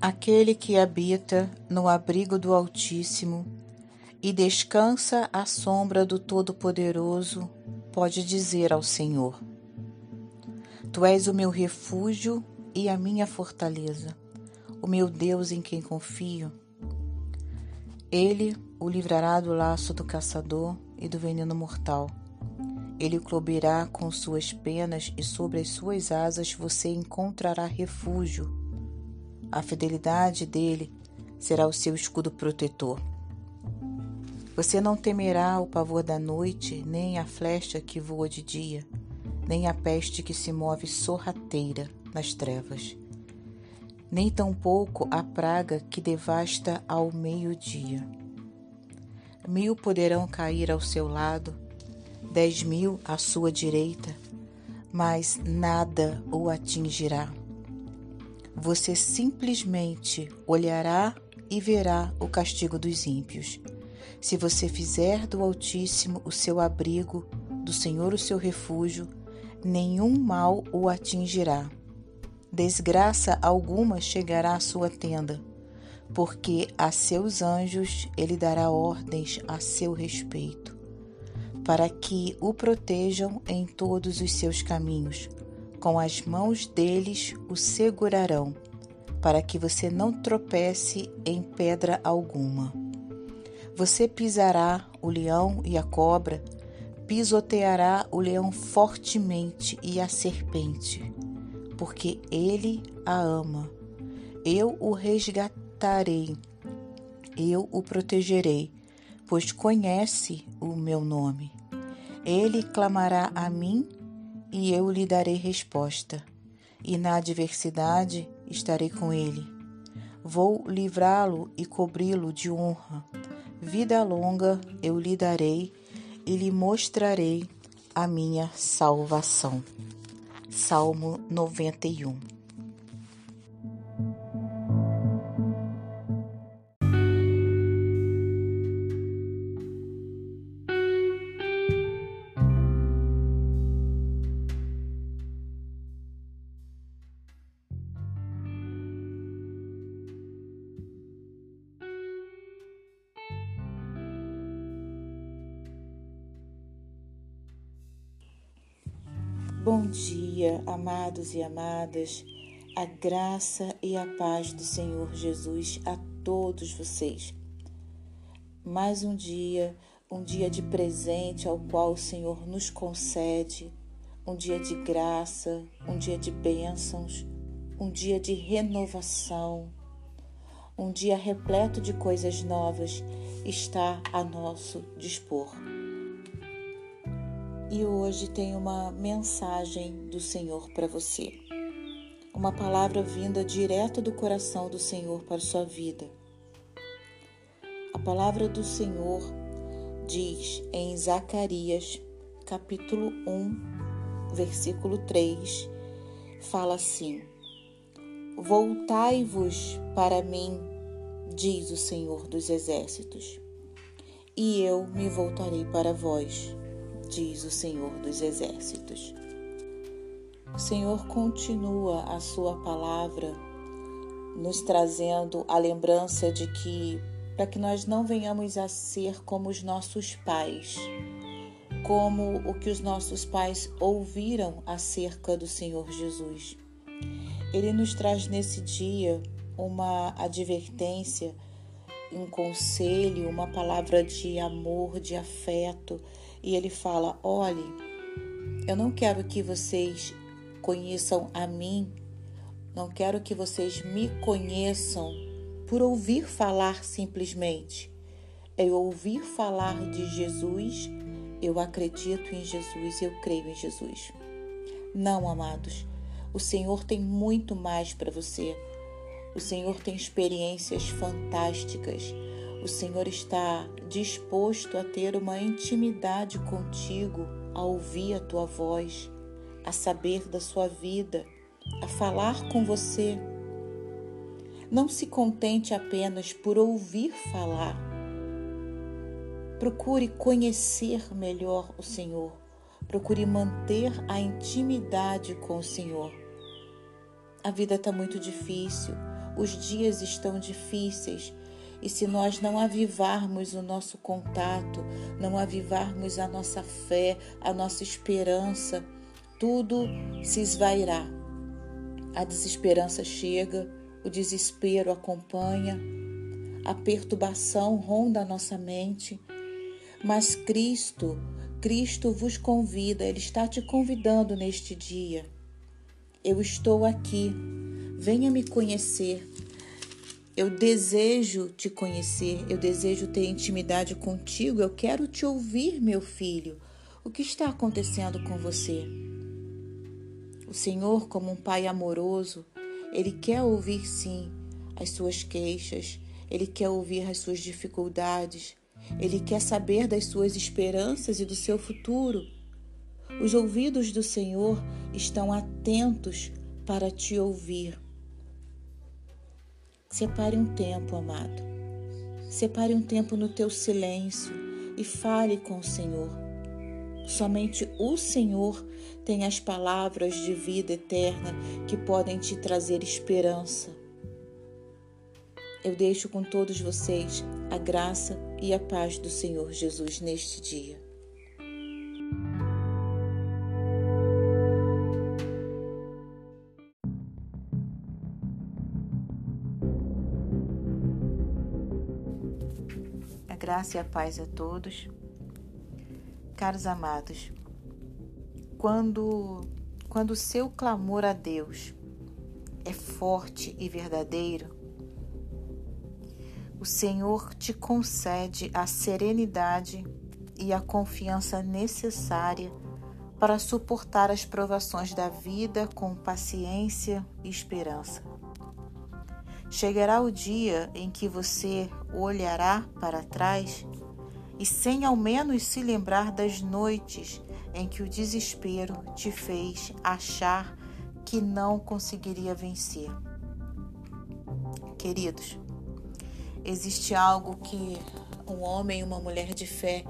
Aquele que habita no abrigo do Altíssimo e descansa à sombra do Todo-Poderoso, pode dizer ao Senhor: Tu és o meu refúgio e a minha fortaleza, o meu Deus em quem confio. Ele o livrará do laço do caçador e do veneno mortal. Ele o cobrirá com suas penas e sobre as suas asas você encontrará refúgio a fidelidade dele será o seu escudo protetor. Você não temerá o pavor da noite, nem a flecha que voa de dia, nem a peste que se move sorrateira nas trevas, nem tampouco a praga que devasta ao meio-dia. Mil poderão cair ao seu lado, dez mil à sua direita, mas nada o atingirá. Você simplesmente olhará e verá o castigo dos ímpios. Se você fizer do Altíssimo o seu abrigo, do Senhor o seu refúgio, nenhum mal o atingirá. Desgraça alguma chegará à sua tenda, porque a seus anjos ele dará ordens a seu respeito, para que o protejam em todos os seus caminhos com as mãos deles o segurarão, para que você não tropece em pedra alguma. Você pisará o leão e a cobra, pisoteará o leão fortemente e a serpente, porque ele a ama. Eu o resgatarei, eu o protegerei, pois conhece o meu nome. Ele clamará a mim e eu lhe darei resposta, e na adversidade estarei com ele. Vou livrá-lo e cobri-lo de honra. Vida longa eu lhe darei e lhe mostrarei a minha salvação. Salmo 91 Bom dia, amados e amadas. A graça e a paz do Senhor Jesus a todos vocês. Mais um dia, um dia de presente ao qual o Senhor nos concede, um dia de graça, um dia de bênçãos, um dia de renovação, um dia repleto de coisas novas está a nosso dispor e hoje tem uma mensagem do Senhor para você. Uma palavra vinda direto do coração do Senhor para sua vida. A palavra do Senhor diz em Zacarias, capítulo 1, versículo 3, fala assim: Voltai-vos para mim, diz o Senhor dos exércitos, e eu me voltarei para vós diz o Senhor dos Exércitos. O Senhor continua a sua palavra nos trazendo a lembrança de que para que nós não venhamos a ser como os nossos pais, como o que os nossos pais ouviram acerca do Senhor Jesus. Ele nos traz nesse dia uma advertência, um conselho, uma palavra de amor, de afeto, e ele fala: Olhe, eu não quero que vocês conheçam a mim, não quero que vocês me conheçam por ouvir falar simplesmente. Eu ouvir falar de Jesus, eu acredito em Jesus, eu creio em Jesus. Não, amados, o Senhor tem muito mais para você. O Senhor tem experiências fantásticas. O Senhor está disposto a ter uma intimidade contigo, a ouvir a tua voz, a saber da sua vida, a falar com você. Não se contente apenas por ouvir falar. Procure conhecer melhor o Senhor. Procure manter a intimidade com o Senhor. A vida está muito difícil os dias estão difíceis e se nós não avivarmos o nosso contato, não avivarmos a nossa fé, a nossa esperança, tudo se esvairá. A desesperança chega, o desespero acompanha, a perturbação ronda a nossa mente, mas Cristo, Cristo vos convida, Ele está te convidando neste dia. Eu estou aqui, venha me conhecer. Eu desejo te conhecer, eu desejo ter intimidade contigo, eu quero te ouvir, meu filho. O que está acontecendo com você? O Senhor, como um pai amoroso, ele quer ouvir sim as suas queixas, ele quer ouvir as suas dificuldades, ele quer saber das suas esperanças e do seu futuro. Os ouvidos do Senhor estão atentos para te ouvir. Separe um tempo, amado. Separe um tempo no teu silêncio e fale com o Senhor. Somente o Senhor tem as palavras de vida eterna que podem te trazer esperança. Eu deixo com todos vocês a graça e a paz do Senhor Jesus neste dia. Graça e a paz a todos. Caros amados, quando quando o seu clamor a Deus é forte e verdadeiro, o Senhor te concede a serenidade e a confiança necessária para suportar as provações da vida com paciência e esperança. Chegará o dia em que você olhará para trás e, sem ao menos se lembrar das noites em que o desespero te fez achar que não conseguiria vencer. Queridos, existe algo que um homem e uma mulher de fé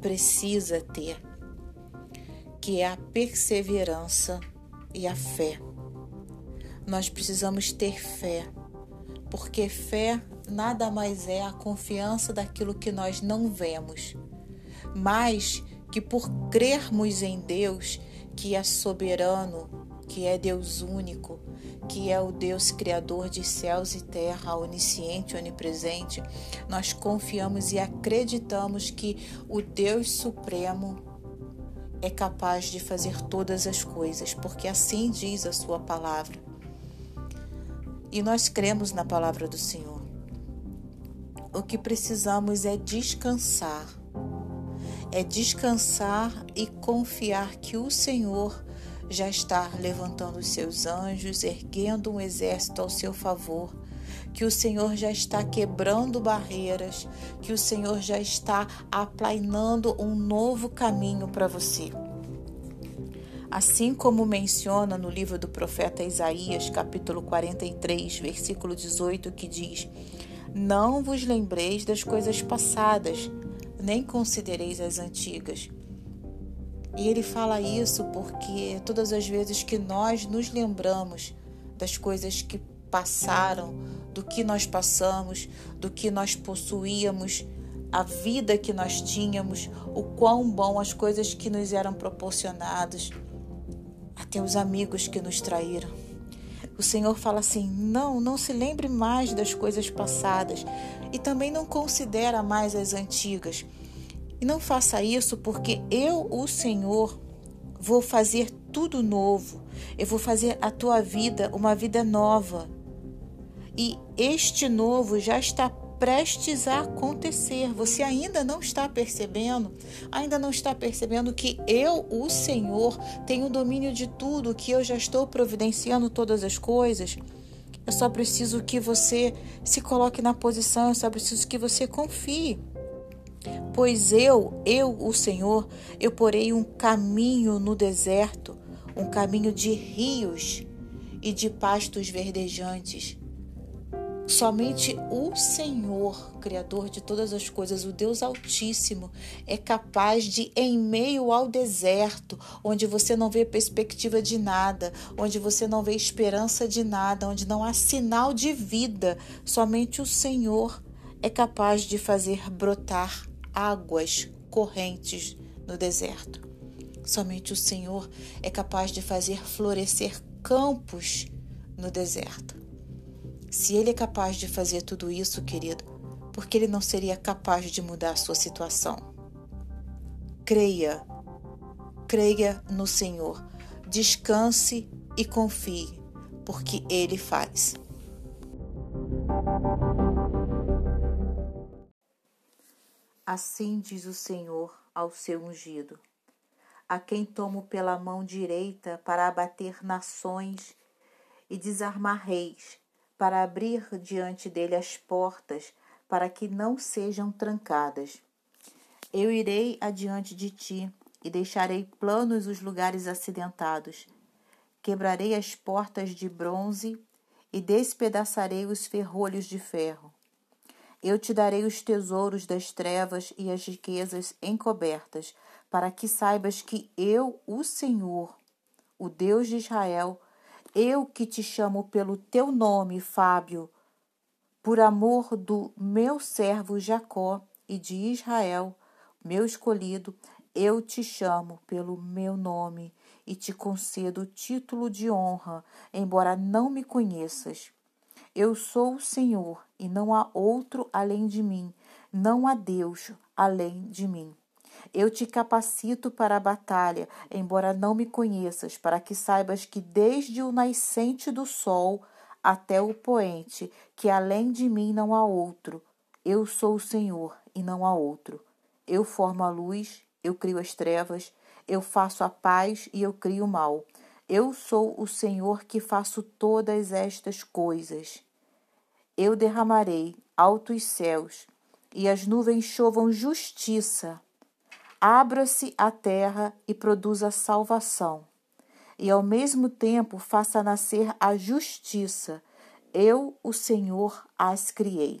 precisa ter, que é a perseverança e a fé. Nós precisamos ter fé porque fé nada mais é a confiança daquilo que nós não vemos, mas que por crermos em Deus, que é soberano, que é Deus único, que é o Deus criador de céus e terra, onisciente, onipresente, nós confiamos e acreditamos que o Deus supremo é capaz de fazer todas as coisas, porque assim diz a sua palavra. E nós cremos na palavra do Senhor. O que precisamos é descansar. É descansar e confiar que o Senhor já está levantando os seus anjos, erguendo um exército ao seu favor, que o Senhor já está quebrando barreiras, que o Senhor já está aplainando um novo caminho para você. Assim como menciona no livro do profeta Isaías, capítulo 43, versículo 18, que diz: Não vos lembreis das coisas passadas, nem considereis as antigas. E ele fala isso porque todas as vezes que nós nos lembramos das coisas que passaram, do que nós passamos, do que nós possuíamos, a vida que nós tínhamos, o quão bom as coisas que nos eram proporcionadas, até os amigos que nos traíram. O Senhor fala assim: não, não se lembre mais das coisas passadas e também não considera mais as antigas. E não faça isso porque eu, o Senhor, vou fazer tudo novo. Eu vou fazer a tua vida uma vida nova. E este novo já está prestes a acontecer. Você ainda não está percebendo, ainda não está percebendo que eu, o Senhor, tenho domínio de tudo, que eu já estou providenciando todas as coisas. Eu só preciso que você se coloque na posição, eu só preciso que você confie. Pois eu, eu, o Senhor, eu porei um caminho no deserto, um caminho de rios e de pastos verdejantes Somente o Senhor, Criador de todas as coisas, o Deus Altíssimo, é capaz de, em meio ao deserto, onde você não vê perspectiva de nada, onde você não vê esperança de nada, onde não há sinal de vida, somente o Senhor é capaz de fazer brotar águas correntes no deserto. Somente o Senhor é capaz de fazer florescer campos no deserto. Se ele é capaz de fazer tudo isso, querido, por que ele não seria capaz de mudar a sua situação? Creia, creia no Senhor, descanse e confie, porque ele faz. Assim diz o Senhor ao seu ungido, a quem tomo pela mão direita para abater nações e desarmar reis para abrir diante dele as portas, para que não sejam trancadas. Eu irei adiante de ti e deixarei planos os lugares acidentados. Quebrarei as portas de bronze e despedaçarei os ferrolhos de ferro. Eu te darei os tesouros das trevas e as riquezas encobertas, para que saibas que eu, o Senhor, o Deus de Israel, eu que te chamo pelo teu nome, Fábio, por amor do meu servo Jacó e de Israel, meu escolhido, eu te chamo pelo meu nome e te concedo o título de honra, embora não me conheças. Eu sou o Senhor e não há outro além de mim, não há Deus além de mim. Eu te capacito para a batalha, embora não me conheças, para que saibas que desde o nascente do sol até o poente, que além de mim não há outro. Eu sou o Senhor e não há outro. Eu formo a luz, eu crio as trevas, eu faço a paz e eu crio o mal. Eu sou o Senhor que faço todas estas coisas. Eu derramarei altos céus e as nuvens chovam justiça abra-se a terra e produza salvação, e ao mesmo tempo faça nascer a justiça. Eu, o Senhor, as criei.